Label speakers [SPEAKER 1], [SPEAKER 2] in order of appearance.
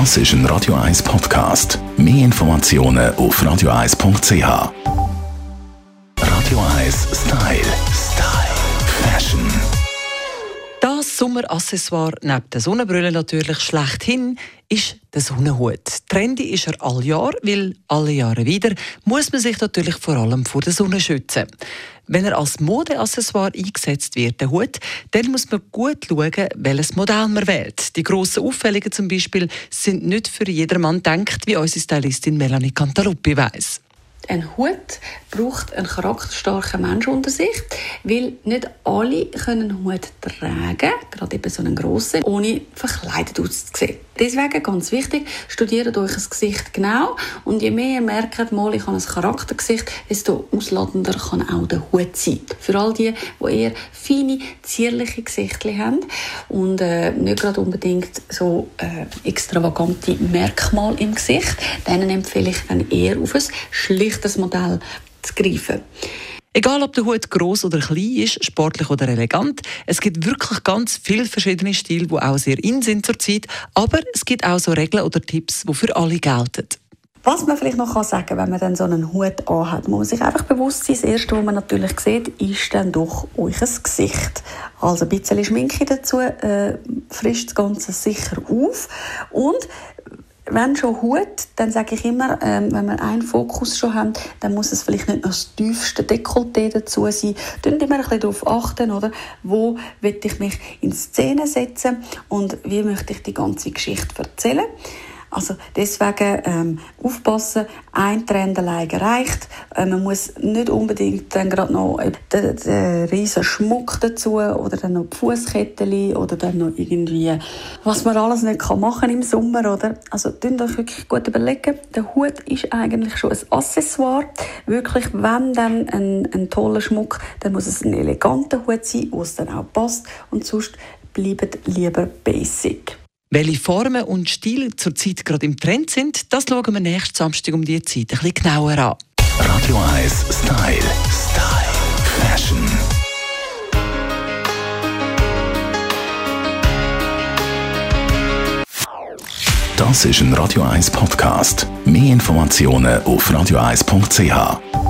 [SPEAKER 1] Das ist ein Radio 1 Podcast. Mehr Informationen auf radio1.ch. Radio 1 Style. Style. Fashion.
[SPEAKER 2] Das Sommeraccessoire neben der Sonnenbrille natürlich schlechthin ist der Sonnenhut. Trendy ist er all Jahr, weil alle Jahre wieder muss man sich natürlich vor allem vor der Sonne schützen. Wenn er als Modeaccessoire eingesetzt wird, der Hut, dann muss man gut schauen, welches Modell man wählt. Die grossen Auffälligen zum Beispiel sind nicht für jedermann denkt, wie unsere Stylistin Melanie Cantaluppi weiss.
[SPEAKER 3] Ein Hut braucht einen charakterstarken Mensch unter sich, weil nicht alle können einen Hut tragen, gerade eben so einen grossen, ohne verkleidet auszusehen. Deswegen ganz wichtig, studiert euch das Gesicht genau und je mehr ihr merkt, mal ich habe ein Charaktergesicht, desto ausladender kann auch der Hut sein. Für all die, die eher feine, zierliche Gesichter haben und äh, nicht gerade unbedingt so äh, extravagante Merkmale im Gesicht, denen empfehle ich dann eher auf ein schlichtes Modell zu greifen.
[SPEAKER 2] Egal, ob der Hut groß oder klein ist, sportlich oder elegant, es gibt wirklich ganz viele verschiedene Stile, die auch sehr in sind zurzeit. Aber es gibt auch so Regeln oder Tipps, die für alle gelten.
[SPEAKER 3] Was man vielleicht noch sagen kann, wenn man dann so einen Hut anhat, muss man sich einfach bewusst sein, das Erste, was man natürlich sieht, ist dann doch euer Gesicht. Also ein bisschen Schminke dazu äh, frischt das Ganze sicher auf. Und wenn schon Hut, dann sage ich immer, ähm, wenn wir einen Fokus schon haben, dann muss es vielleicht nicht noch das tiefste Dekolleté dazu sein. Dann immer ein bisschen darauf achten, oder? Wo will ich mich in Szene setzen und wie möchte ich die ganze Geschichte erzählen? Also deswegen ähm, aufpassen, ein Trend allein reicht. Äh, man muss nicht unbedingt dann gerade noch äh, den, den riesen Schmuck dazu oder dann noch die Fußkettchen oder dann noch irgendwie, was man alles nicht kann machen im Sommer, oder? Also tun euch wirklich gut überlegen. Der Hut ist eigentlich schon ein Accessoire. Wirklich, wenn dann ein, ein toller Schmuck, dann muss es ein eleganter Hut sein, wo es dann auch passt und sonst bleibt lieber basic.
[SPEAKER 2] Welche Formen und Stile zurzeit gerade im Trend sind, das schauen wir nächsten Samstag um diese Zeit ein bisschen genauer an.
[SPEAKER 1] Radio 1 Style. Style. Fashion. Das ist ein Radio 1 Podcast. Mehr Informationen auf radio1.ch.